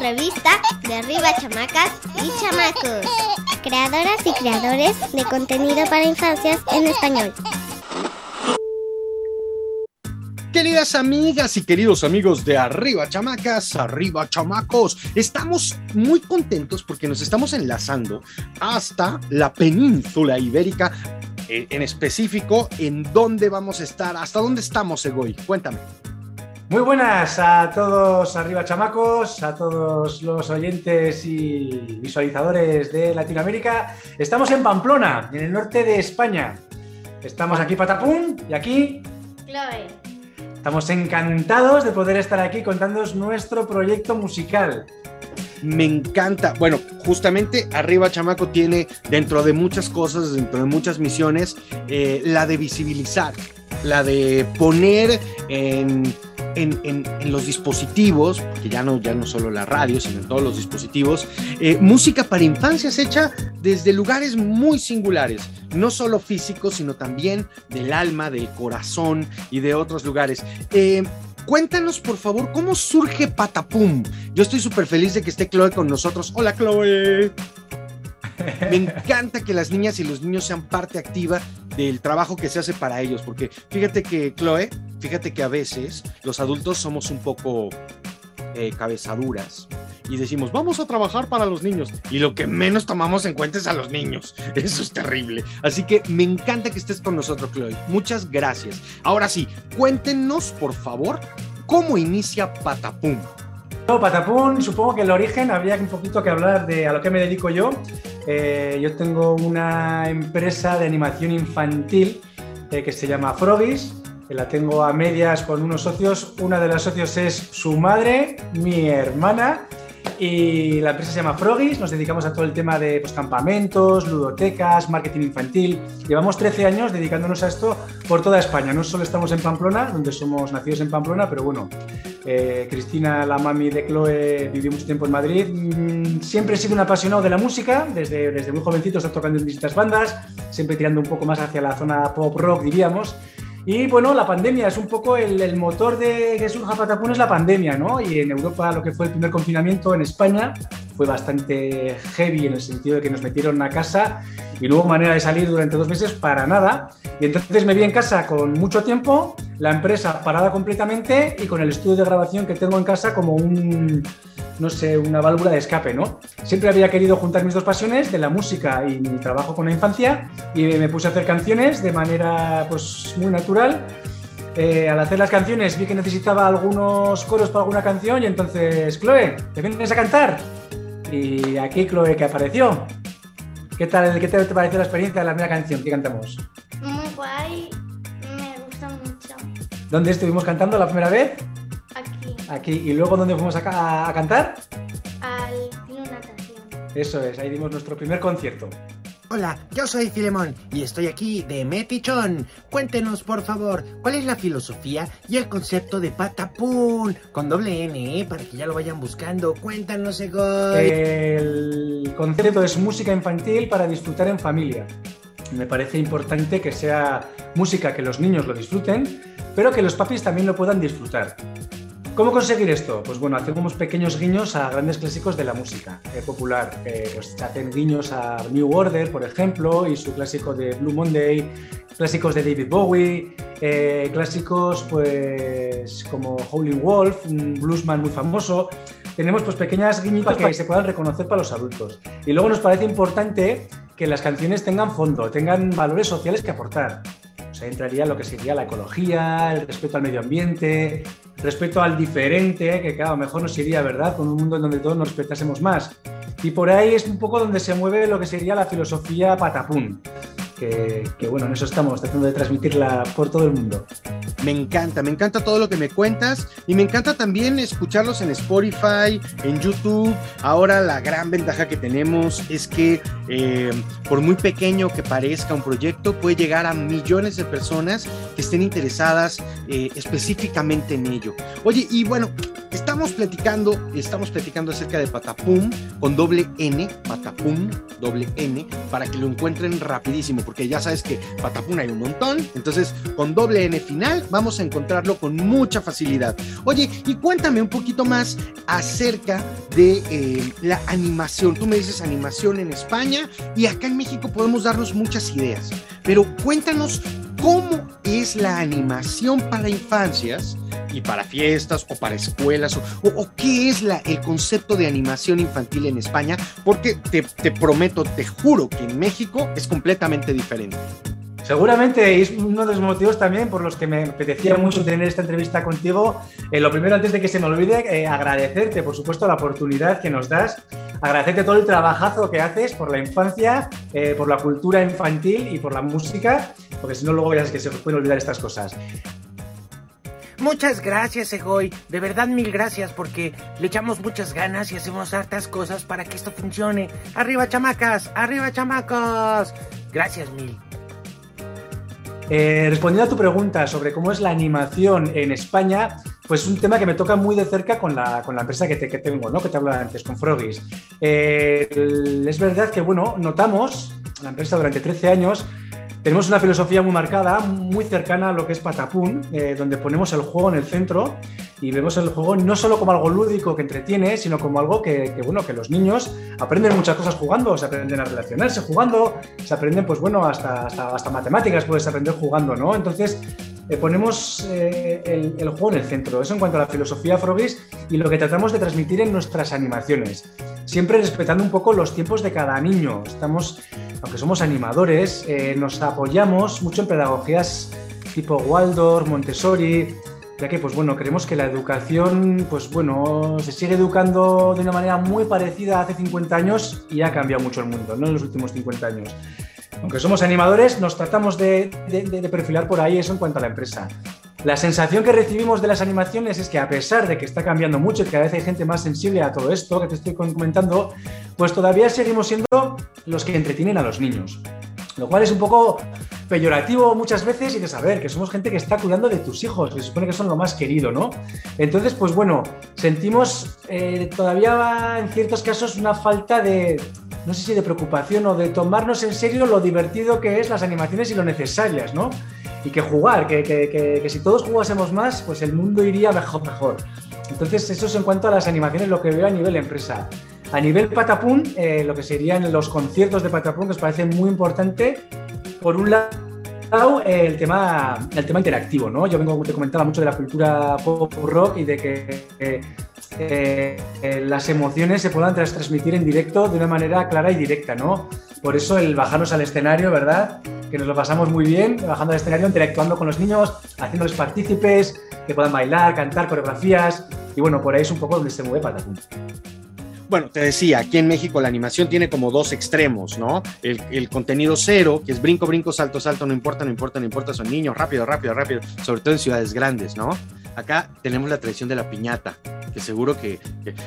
revista de Arriba Chamacas y Chamacos. Creadoras y creadores de contenido para infancias en español. Queridas amigas y queridos amigos de Arriba Chamacas, Arriba Chamacos, estamos muy contentos porque nos estamos enlazando hasta la península ibérica, eh, en específico, en dónde vamos a estar, hasta dónde estamos, Egoy. Cuéntame. Muy buenas a todos arriba chamacos, a todos los oyentes y visualizadores de Latinoamérica. Estamos en Pamplona, en el norte de España. Estamos aquí Patapum y aquí Chloe. Estamos encantados de poder estar aquí contándoos nuestro proyecto musical. Me encanta. Bueno, justamente Arriba Chamaco tiene, dentro de muchas cosas, dentro de muchas misiones, eh, la de visibilizar, la de poner en en, en, los dispositivos, que ya no, ya no solo la radio, sino en todos los dispositivos, eh, música para infancias hecha desde lugares muy singulares, no solo físicos, sino también del alma, del corazón y de otros lugares. Eh, cuéntanos, por favor, cómo surge Patapum. Yo estoy súper feliz de que esté Chloe con nosotros. Hola, Chloe. Me encanta que las niñas y los niños sean parte activa del trabajo que se hace para ellos, porque fíjate que, Chloe, fíjate que a veces los adultos somos un poco eh, cabezaduras y decimos, vamos a trabajar para los niños. Y lo que menos tomamos en cuenta es a los niños. Eso es terrible. Así que me encanta que estés con nosotros, Chloe. Muchas gracias. Ahora sí, cuéntenos, por favor, cómo inicia Patapum. Patapum, supongo que el origen habría un poquito que hablar de a lo que me dedico yo. Eh, yo tengo una empresa de animación infantil eh, que se llama Frogis, que la tengo a medias con unos socios. Una de los socios es su madre, mi hermana, y la empresa se llama Frogis. Nos dedicamos a todo el tema de pues, campamentos, ludotecas, marketing infantil. Llevamos 13 años dedicándonos a esto por toda España. No solo estamos en Pamplona, donde somos nacidos en Pamplona, pero bueno, eh, Cristina, la mami de Chloe, vivió mucho tiempo en Madrid. Mm, siempre he sido un apasionado de la música, desde, desde muy jovencito he tocando en distintas bandas, siempre tirando un poco más hacia la zona pop rock, diríamos. Y bueno, la pandemia es un poco el, el, motor de que surja Patapún es la pandemia, ¿no? Y en Europa lo que fue el primer confinamiento en España fue bastante heavy en el sentido de que nos metieron a casa y no hubo manera de salir durante dos meses para nada. Y entonces me vi en casa con mucho tiempo, la empresa parada completamente y con el estudio de grabación que tengo en casa como un, no sé, una válvula de escape, ¿no? Siempre había querido juntar mis dos pasiones, de la música y mi trabajo con la infancia, y me puse a hacer canciones de manera, pues, muy natural. Eh, al hacer las canciones vi que necesitaba algunos coros para alguna canción y entonces, Chloe, ¿te vienes a cantar? Y aquí Chloe que apareció. ¿Qué tal, qué te pareció la experiencia de la primera canción que cantamos? Muy guay. ¿Dónde estuvimos cantando la primera vez? Aquí. Aquí. ¿Y luego dónde fuimos a, a, a cantar? Al Club Natación. Eso es, ahí dimos nuestro primer concierto. Hola, yo soy Filemón y estoy aquí de Metichón. Cuéntenos, por favor, cuál es la filosofía y el concepto de Patapún con doble N, ¿eh? para que ya lo vayan buscando. Cuéntanos, Egoy. El concepto es música infantil para disfrutar en familia. Me parece importante que sea música que los niños lo disfruten, pero que los papis también lo puedan disfrutar. ¿Cómo conseguir esto? Pues bueno, hacemos pequeños guiños a grandes clásicos de la música eh, popular. Eh, pues hacen guiños a New Order, por ejemplo, y su clásico de Blue Monday, clásicos de David Bowie, eh, clásicos pues como Howling Wolf, un bluesman muy famoso. Tenemos pues pequeñas guiñitas que se puedan reconocer para los adultos. Y luego nos parece importante que las canciones tengan fondo, tengan valores sociales que aportar. Sea, entraría lo que sería la ecología, el respeto al medio ambiente, respeto al diferente, que claro, mejor nos iría, ¿verdad? Con un mundo en donde todos nos respetásemos más. Y por ahí es un poco donde se mueve lo que sería la filosofía patapún. Que, que, bueno, en eso estamos, tratando de transmitirla por todo el mundo. Me encanta, me encanta todo lo que me cuentas y me encanta también escucharlos en Spotify, en YouTube. Ahora la gran ventaja que tenemos es que eh, por muy pequeño que parezca un proyecto, puede llegar a millones de personas que estén interesadas eh, específicamente en ello. Oye, y bueno, estamos platicando, estamos platicando acerca de Patapum con doble N, Patapum, doble N, para que lo encuentren rapidísimo porque ya sabes que Patapún hay un montón, entonces con doble N final vamos a encontrarlo con mucha facilidad. Oye, y cuéntame un poquito más acerca de eh, la animación. Tú me dices animación en España y acá en México podemos darnos muchas ideas, pero cuéntanos cómo es la animación para infancias y para fiestas o para escuelas o, qué es el concepto de animación infantil en España, porque te prometo, te juro que en México es completamente diferente. Seguramente es uno de los motivos también por los que me apetecía mucho tener esta entrevista contigo. Eh, lo primero, antes de que se me olvide, eh, agradecerte, por supuesto, la oportunidad que nos das, agradecerte todo el trabajazo que haces por la infancia, eh, por la cultura infantil y por la música, porque si no, luego es que se pueden olvidar estas cosas. Muchas gracias, Egoy. De verdad, mil gracias porque le echamos muchas ganas y hacemos hartas cosas para que esto funcione. ¡Arriba, chamacas! ¡Arriba, chamacos! Gracias, mil. Eh, respondiendo a tu pregunta sobre cómo es la animación en España, pues es un tema que me toca muy de cerca con la, empresa que, te, que tengo, ¿no? que te hablaba antes, con Frogis. Eh, es verdad que, bueno, notamos, la empresa durante 13 años, tenemos una filosofía muy marcada, muy cercana a lo que es Patapún, eh, donde ponemos el juego en el centro y vemos el juego no solo como algo lúdico que entretiene, sino como algo que, bueno, que los niños aprenden muchas cosas jugando, se aprenden a relacionarse jugando, se aprenden, pues bueno, hasta, hasta, matemáticas puedes aprender jugando, ¿no? Entonces, eh, ponemos eh, el, el, juego en el centro. Eso en cuanto a la filosofía Frogis y lo que tratamos de transmitir en nuestras animaciones. Siempre respetando un poco los tiempos de cada niño. Estamos aunque somos animadores, eh, nos apoyamos mucho en pedagogías tipo Waldorf, Montessori, ya que pues bueno, creemos que la educación, pues bueno, se sigue educando de una manera muy parecida a hace 50 años y ha cambiado mucho el mundo, ¿no? En los últimos 50 años. Aunque somos animadores, nos tratamos de, de perfilar por ahí eso en cuanto a la empresa. La sensación que recibimos de las animaciones es que a pesar de que está cambiando mucho y que cada vez hay gente más sensible a todo esto que te estoy comentando, pues todavía seguimos siendo los que entretienen a los niños. Lo cual es un poco peyorativo muchas veces y de saber que somos gente que está cuidando de tus hijos, que se supone que son lo más querido, ¿no? Entonces, pues bueno, sentimos eh, todavía en ciertos casos una falta de, no sé si de preocupación o de tomarnos en serio lo divertido que es las animaciones y lo necesarias, ¿no? y que jugar, que, que, que, si todos jugásemos más, pues el mundo iría mejor, mejor. Entonces, eso es en cuanto a las animaciones, lo que veo a nivel empresa. A nivel Patapún, eh, lo que serían los conciertos de Patapún, que os parece muy importante, por un lado, el tema, el tema interactivo, ¿no? Yo vengo, te comentaba, mucho de la cultura pop rock y de que eh, eh, las emociones se puedan transmitir en directo de una manera clara y directa, ¿no? Por eso el bajarnos al escenario, ¿verdad? Que nos lo pasamos muy bien, bajando al escenario, interactuando con los niños, haciéndoles partícipes, que puedan bailar, cantar, coreografías. Y bueno, por ahí es un poco donde se mueve Patapum. Bueno, te decía, aquí en México la animación tiene como dos extremos, ¿no? El, contenido cero, que es brinco, brinco, salto, salto, no importa, no importa, no importa, son niños, rápido, rápido, rápido, sobre todo en ciudades grandes, ¿no? Acá tenemos la tradición de la piñata, que seguro que,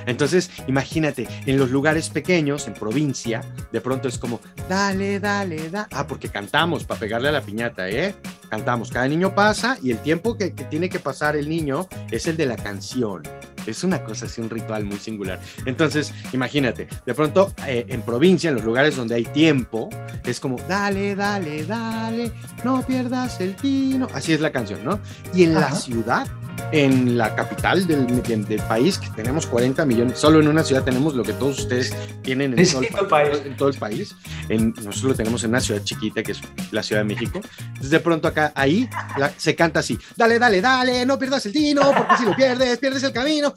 Entonces, imagínate, en los lugares pequeños, en provincia, de pronto es como, dale, dale, da. Ah, porque cantamos para pegarle a la piñata, ¿eh? Cantamos, cada niño pasa y el tiempo que, tiene que pasar el niño es el de la canción. Es una cosa así, un ritual muy singular. Entonces, imagínate, de pronto eh, en provincia, en los lugares donde hay tiempo, es como, dale, dale, dale, no pierdas el tino. Así es la canción, ¿no? Y en la ciudad en la capital del, del, país, que tenemos 40 millones, solo en una ciudad tenemos lo que todos ustedes tienen en, todo, el país, en todo el país. En, nosotros lo tenemos en una ciudad chiquita, que es la Ciudad de México. Entonces, de pronto acá, ahí, se canta así, dale, dale, dale, no pierdas el tino, porque si lo pierdes, pierdes el camino.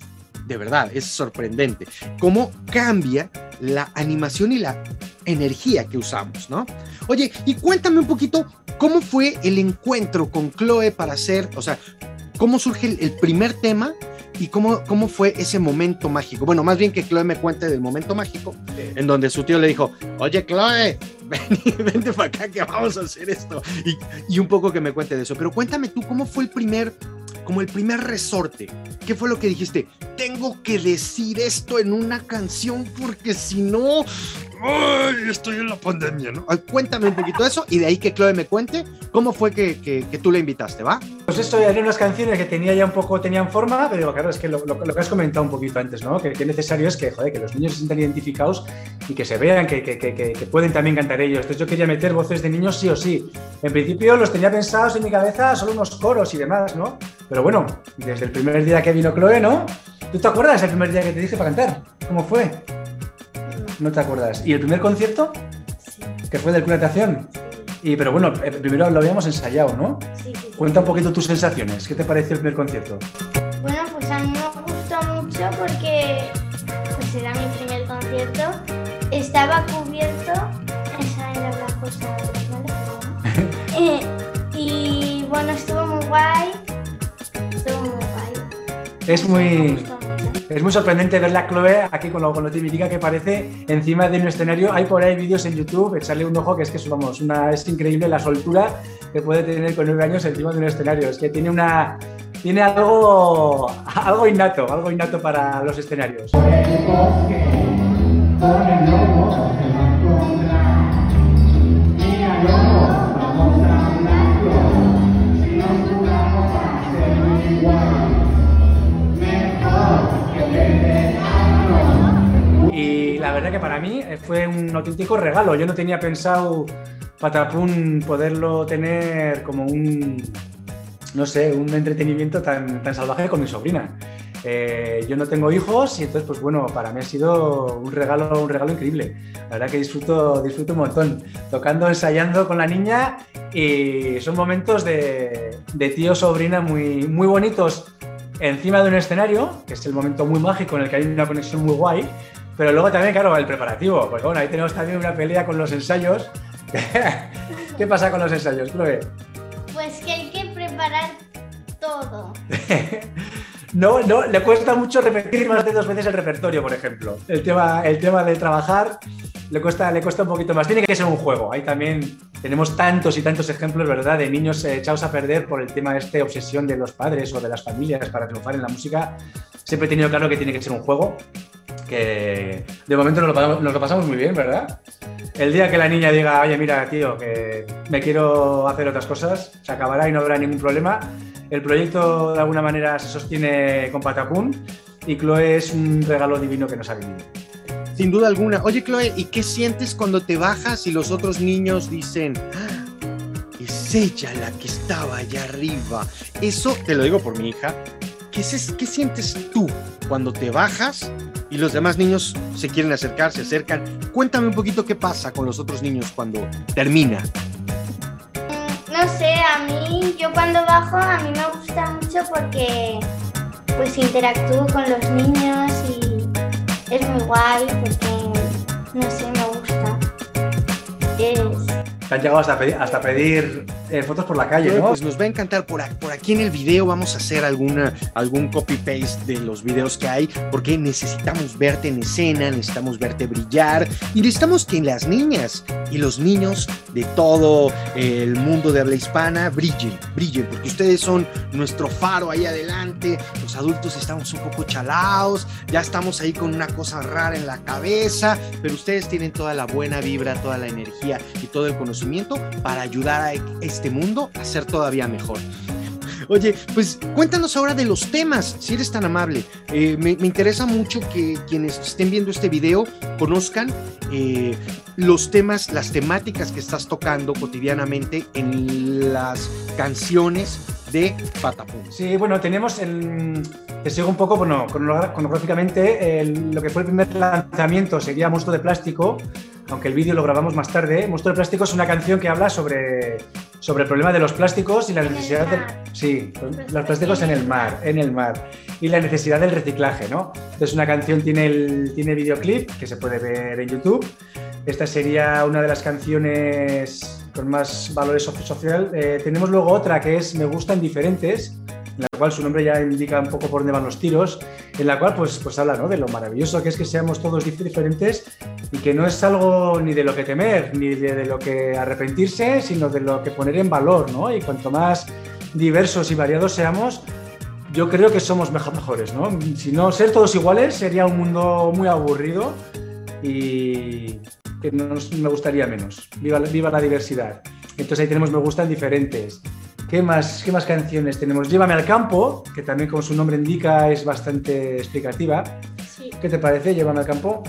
De verdad, es sorprendente cómo cambia la animación y la energía que usamos, ¿no? Oye, y cuéntame un poquito cómo fue el encuentro con Chloe para hacer, o sea, cómo surge el, primer tema y cómo, cómo fue ese momento mágico. Bueno, más bien que Chloe me cuente del momento mágico, en donde su tío le dijo, oye Chloe, ven, vente para acá que vamos a hacer esto. Y, y, un poco que me cuente de eso. Pero cuéntame tú, ¿cómo fue el primer, como el primer resorte? ¿Qué fue lo que dijiste? Tengo que decir esto en una canción porque si no, ¡Ay, estoy en la pandemia! ¿no? Ay, Cuéntame un poquito eso y de ahí que Chloe me cuente cómo fue que, que- que tú la invitaste, ¿va? Pues esto eran unas canciones que tenía ya un poco, tenían forma, pero digo, claro, es que lo, lo- lo que has comentado un poquito antes, ¿no? Que, que necesario es que, joder, que los niños se sientan identificados y que se vean que, que- que- que- que pueden también cantar ellos. Entonces yo quería meter voces de niños sí o sí. En principio los tenía pensados en mi cabeza solo unos coros y demás, ¿no? Pero bueno, desde el primer día que vino Chloe, ¿no? ¿Tú te acuerdas el primer día que te dije para cantar? ¿Cómo fue? No te acuerdas. ¿Y el primer concierto? Que fue del Club Natación. Y, pero bueno, eh, primero lo habíamos ensayado, ¿no? Sí, sí, sí. Cuenta un poquito tus sensaciones. ¿Qué te pareció el primer concierto? Bueno, pues a mí me gustó mucho porque pues era mi primer concierto. Estaba cubierto, esa era la cosa, ¿vale? Eh, y bueno, estuvo muy guay. Estuvo muy guay. Es muy. Es muy sorprendente ver la Chloe aquí con lo, con lo típica que parece encima de un escenario. Hay por ahí vídeos en YouTube, echarle un ojo que es que vamos, una, es increíble la soltura que puede tener con nueve años encima de un escenario. Es que tiene una tiene algo, algo innato, algo innato para los escenarios. Verdad que para mí fue un auténtico regalo. Yo no tenía pensado Patapún poderlo tener como un, no sé, un entretenimiento tan, tan salvaje con mi sobrina. Eh, yo no tengo hijos y entonces, pues bueno, para mí ha sido un regalo, un regalo increíble. La verdad que disfruto, disfruto un montón, tocando, ensayando con la niña y son momentos de, de tío-sobrina muy, muy bonitos encima de un escenario, que es el momento muy mágico en el que hay una conexión muy guay, pero luego también, claro, el preparativo, porque bueno, ahí tenemos también una pelea con los ensayos. ¿Qué pasa con los ensayos, Chloe? Pues que hay que preparar todo. No, no, le cuesta mucho repetir más de dos veces el repertorio, por ejemplo. El tema, el tema de trabajar le cuesta, le cuesta un poquito más. Tiene que ser un juego. Ahí también tenemos tantos y tantos ejemplos, ¿verdad?, de niños eh, echados a perder por el tema de esta obsesión de los padres o de las familias para triunfar en la música. Siempre he tenido claro que tiene que ser un juego. Que de momento nos lo, pasamos, nos lo pasamos muy bien, ¿verdad? El día que la niña diga, oye, mira, tío, que me quiero hacer otras cosas, se acabará y no habrá ningún problema. El proyecto de alguna manera se sostiene con Patapún y Chloe es un regalo divino que nos ha venido. Sin duda alguna. Oye, Chloe, ¿y qué sientes cuando te bajas y los otros niños dicen, "Ah, es ella la que estaba allá arriba? Eso te lo digo por mi hija. ¿Qué, se- qué sientes tú cuando te bajas y los demás niños se quieren acercar, se acercan? Cuéntame un poquito qué pasa con los otros niños cuando termina. No sé, a mí, yo cuando bajo, a mí me gusta mucho porque pues interactúo con los niños y es muy guay porque, no sé, me gusta. Es... Te han llegado hasta pedir, hasta pedir eh, fotos por la calle, ¿no? Pues nos va a encantar por, por aquí en el video. Vamos a hacer alguna, algún copy-paste de los videos que hay, porque necesitamos verte en escena, necesitamos verte brillar y necesitamos que las niñas y los niños de todo el mundo de habla hispana brillen, brillen, porque ustedes son nuestro faro ahí adelante. Los adultos estamos un poco chalados, ya estamos ahí con una cosa rara en la cabeza, pero ustedes tienen toda la buena vibra, toda la energía y todo el conocimiento para ayudar a este mundo a ser todavía mejor. Oye, pues cuéntanos ahora de los temas, si eres tan amable. Eh, me, me interesa mucho que quienes estén viendo este video conozcan eh, los temas, las temáticas que estás tocando cotidianamente en las canciones de Patapum. Sí, bueno, tenemos el. Te sigo un poco, bueno, cronológicamente, el- lo que fue el primer lanzamiento sería Monstruo de Plástico, aunque el vídeo lo grabamos más tarde. Monstruo de Plástico es una canción que habla sobre, sobre el problema de los plásticos y la necesidad de. mar. Sí, los plásticos en el mar, en el mar. Y la necesidad del reciclaje, ¿no? Entonces, una canción tiene, el, tiene videoclip que se puede ver en YouTube. Esta sería una de las canciones con más valores soci- social. Eh, tenemos luego otra que es Me gustan diferentes, en la cual su nombre ya indica un poco por dónde van los tiros, en la cual pues, pues habla ¿no? de lo maravilloso que es que seamos todos dif- diferentes y que no es algo ni de lo que temer, ni de, lo que arrepentirse, sino de lo que poner en valor, ¿no? Y cuanto más diversos y variados seamos, yo creo que somos mejo- mejores, ¿no? Si no ser todos iguales sería un mundo muy aburrido y, que me gustaría menos. Viva, viva la diversidad. Entonces ahí tenemos me gustan diferentes. ¿Qué más, ¿Qué más canciones tenemos? Llévame al campo, que también como su nombre indica es bastante explicativa. Sí. ¿Qué te parece? Llévame al campo.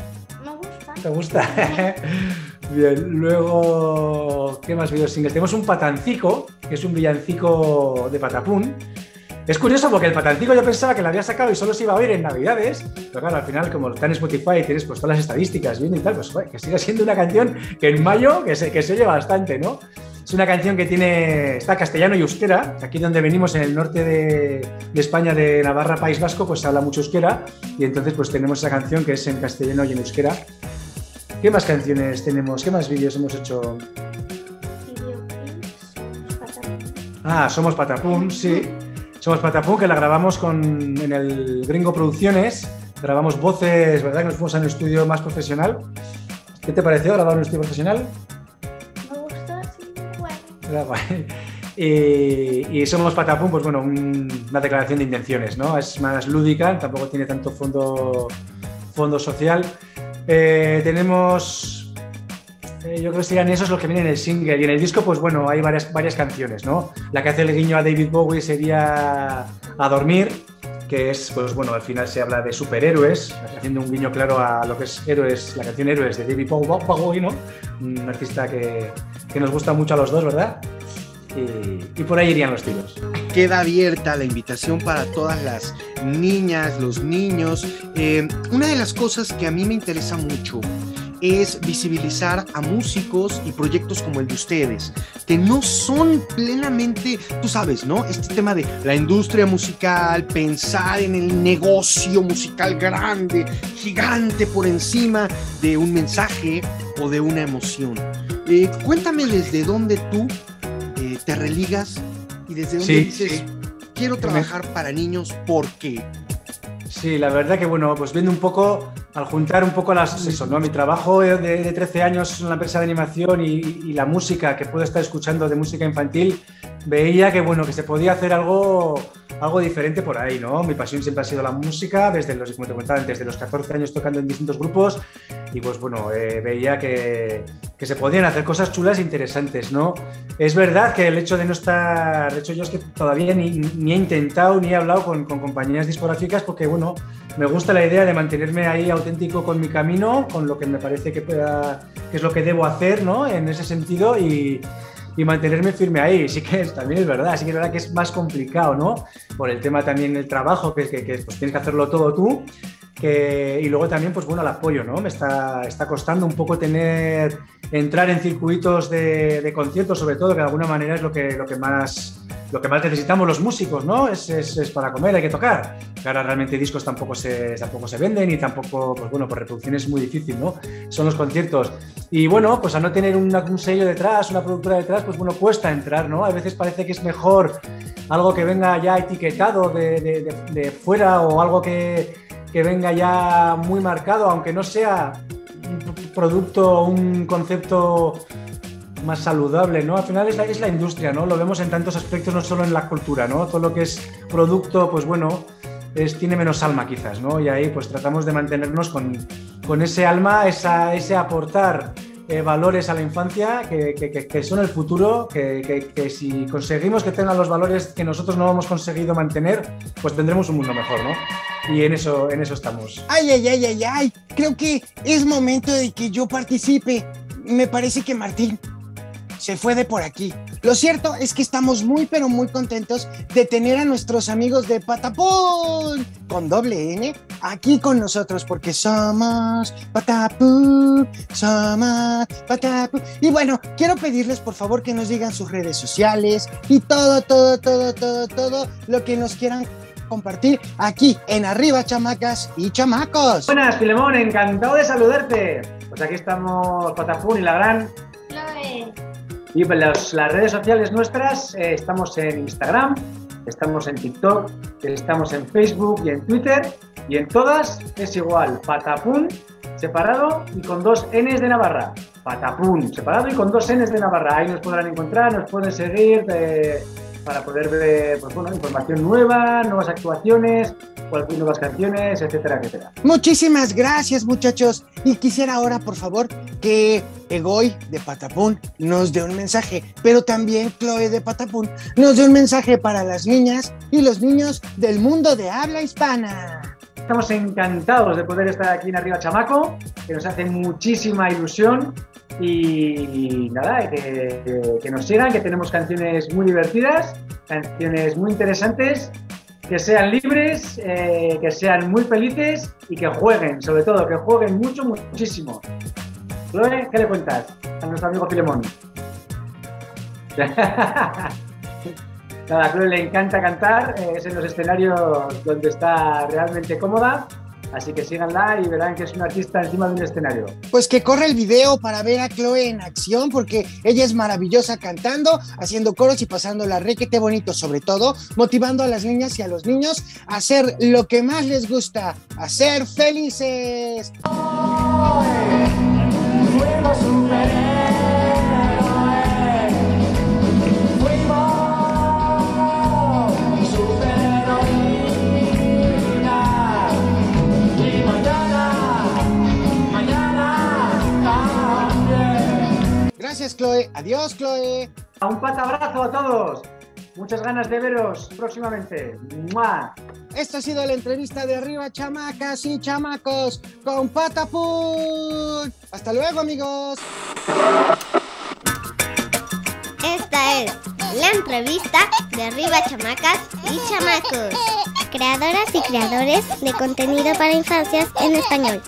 Me gusta. ¿Te gusta? Bien, luego, ¿qué más videos singles? Tenemos un patancico, que es un villancico de patapún. Es curioso porque el patancico yo pensaba que lo había sacado y solo se iba a oír en Navidades, pero claro, al final, como está en Spotify y tienes pues todas las estadísticas viendo y tal, pues que sigue siendo una canción que en mayo que se, que se oye bastante, ¿no? Es una canción que tiene, está castellano y euskera, aquí donde venimos en el norte de, España, de Navarra, País Vasco, pues habla mucho euskera y entonces pues tenemos esa canción que es en castellano y en euskera. ¿Qué más canciones tenemos? ¿Qué más vídeos hemos hecho? Ah, Somos Patapum, sí. Somos Patapum, que la grabamos con, en el Gringo Producciones. Grabamos voces, ¿verdad? Que nos fuimos a un estudio más profesional. ¿Qué te pareció grabar un estudio profesional? Guay. Y, Somos Patapum, pues bueno, un- una declaración de intenciones, ¿no? Es más lúdica, tampoco tiene tanto fondo, fondo social. Eh, tenemos, eh, yo creo que serían esos los que vienen en el single. Y en el disco, pues bueno, hay varias, varias canciones, ¿no? La que hace el guiño a David Bowie sería A Dormir, que es, pues bueno, al final se habla de superhéroes, haciendo un guiño claro a lo que es Héroes, la canción Héroes de David Bowie, ¿no? Un artista que, que nos gusta mucho a los dos, ¿verdad? Y, y por ahí irían los tiros. Queda abierta la invitación para todas las niñas, los niños. Eh, una de las cosas que a mí me interesa mucho es visibilizar a músicos y proyectos como el de ustedes, que no son plenamente, tú sabes, ¿no? Este tema de la industria musical, pensar en el negocio musical grande, gigante por encima de un mensaje o de una emoción. Eh, cuéntame desde dónde tú eh, te religas y desde dónde Sí, dices, sí. quiero trabajar para niños, ¿por qué? Sí, la verdad que bueno, pues viendo un poco, al juntar un poco las, eso, ¿no? Mi trabajo de, de 13 años en la empresa de animación y, la música que puedo estar escuchando de música infantil, veía que bueno, que se podía hacer algo, algo diferente por ahí, ¿no? Mi pasión siempre ha sido la música, desde los, como te comentaba, desde los 14 años tocando en distintos grupos y pues bueno, eh, veía que, que se podían hacer cosas chulas e interesantes, ¿no? Es verdad que el hecho de no estar, de hecho yo es que todavía ni, ni he intentado ni he hablado con, con compañías discográficas porque bueno, me gusta la idea de mantenerme ahí auténtico con mi camino, con lo que me parece que, pueda, que es lo que debo hacer, ¿no? En ese sentido y, y mantenerme firme ahí. Sí que es- también es verdad, sí que es verdad que es más complicado, ¿no? Por el tema también del trabajo, que, que, que, pues tienes que hacerlo todo tú. Que, y luego también, pues bueno, el apoyo, ¿no? Me está, está costando un poco tener, entrar en circuitos de, conciertos, sobre todo, que de alguna manera es lo que, lo que más lo que más necesitamos los músicos, ¿no? Es, es, para comer, hay que tocar. Ahora realmente discos tampoco se, tampoco se venden y tampoco, pues bueno, por reproducción es muy difícil, ¿no? Son los conciertos. Y bueno, pues a no tener un sello detrás, una productora detrás, pues bueno, cuesta entrar, ¿no? A veces parece que es mejor algo que venga ya etiquetado de- de fuera o algo que, que venga ya muy marcado, aunque no sea un producto, un concepto más saludable, ¿no? Al final es la, es la industria, ¿no? Lo vemos en tantos aspectos, no solo en la cultura, ¿no? Todo lo que es producto, pues bueno, es, tiene menos alma quizás, ¿no? Y ahí pues tratamos de mantenernos con, con ese alma, esa, ese aportar eh, valores a la infancia que, que- que- son el futuro, que- que si conseguimos que tengan los valores que nosotros no hemos conseguido mantener, pues tendremos un mundo mejor, ¿no? Y en eso, en eso estamos. Ay, ay, ay, ay, ay. Creo que es momento de que yo participe. Me parece que Martín se fue de por aquí. Lo cierto es que estamos muy, pero muy contentos de tener a nuestros amigos de Patapón con doble N aquí con nosotros porque somos Patapón, somos Patapón. Y bueno, quiero pedirles por favor que nos digan sus redes sociales y todo, todo, todo, todo, todo lo que nos quieran compartir aquí en Arriba Chamacas y Chamacos. Buenas, Filemón, encantado de saludarte. Pues aquí estamos, Patapún y la gran Chloe. Y pues las, redes sociales nuestras, eh, estamos en Instagram, estamos en TikTok, estamos en Facebook y en Twitter. Y en todas es igual, Patapún separado y con dos Ns de Navarra. Patapún separado y con dos Ns de Navarra. Ahí nos podrán encontrar, nos pueden seguir. eh, para poder ver pues, bueno, información nueva, nuevas actuaciones, nuevas canciones, etcétera, etcétera. Muchísimas gracias, muchachos. Y quisiera ahora, por favor, que Egoy de Patapún nos dé un mensaje, pero también Chloe de Patapún nos dé un mensaje para las niñas y los niños del mundo de habla hispana. Estamos encantados de poder estar aquí en Arriba Chamaco, que nos hace muchísima ilusión y nada, que, que nos sigan, que tenemos canciones muy divertidas, canciones muy interesantes que sean libres, eh, que sean muy felices y que jueguen, sobre todo, que jueguen mucho, muchísimo. Chloe, ¿qué le cuentas a nuestro amigo Filemón? Nada, a Chloe le encanta cantar, eh, es en los escenarios donde está realmente cómoda Así que síganla y verán que es una artista encima de un escenario. Pues que corre el video para ver a Chloe en acción, porque ella es maravillosa cantando, haciendo coros y pasando la requete bonito, sobre todo, motivando a las niñas y a los niños a hacer lo que más les gusta, a ser felices. Chloe. Adiós, Chloe. Un patabrazo a todos. Muchas ganas de veros próximamente. ¡Mua! Esta ha sido la entrevista de arriba, chamacas y chamacos, con Patapún. Hasta luego, amigos. Esta es la entrevista de arriba, chamacas y chamacos. Creadoras y creadores de contenido para infancias en español.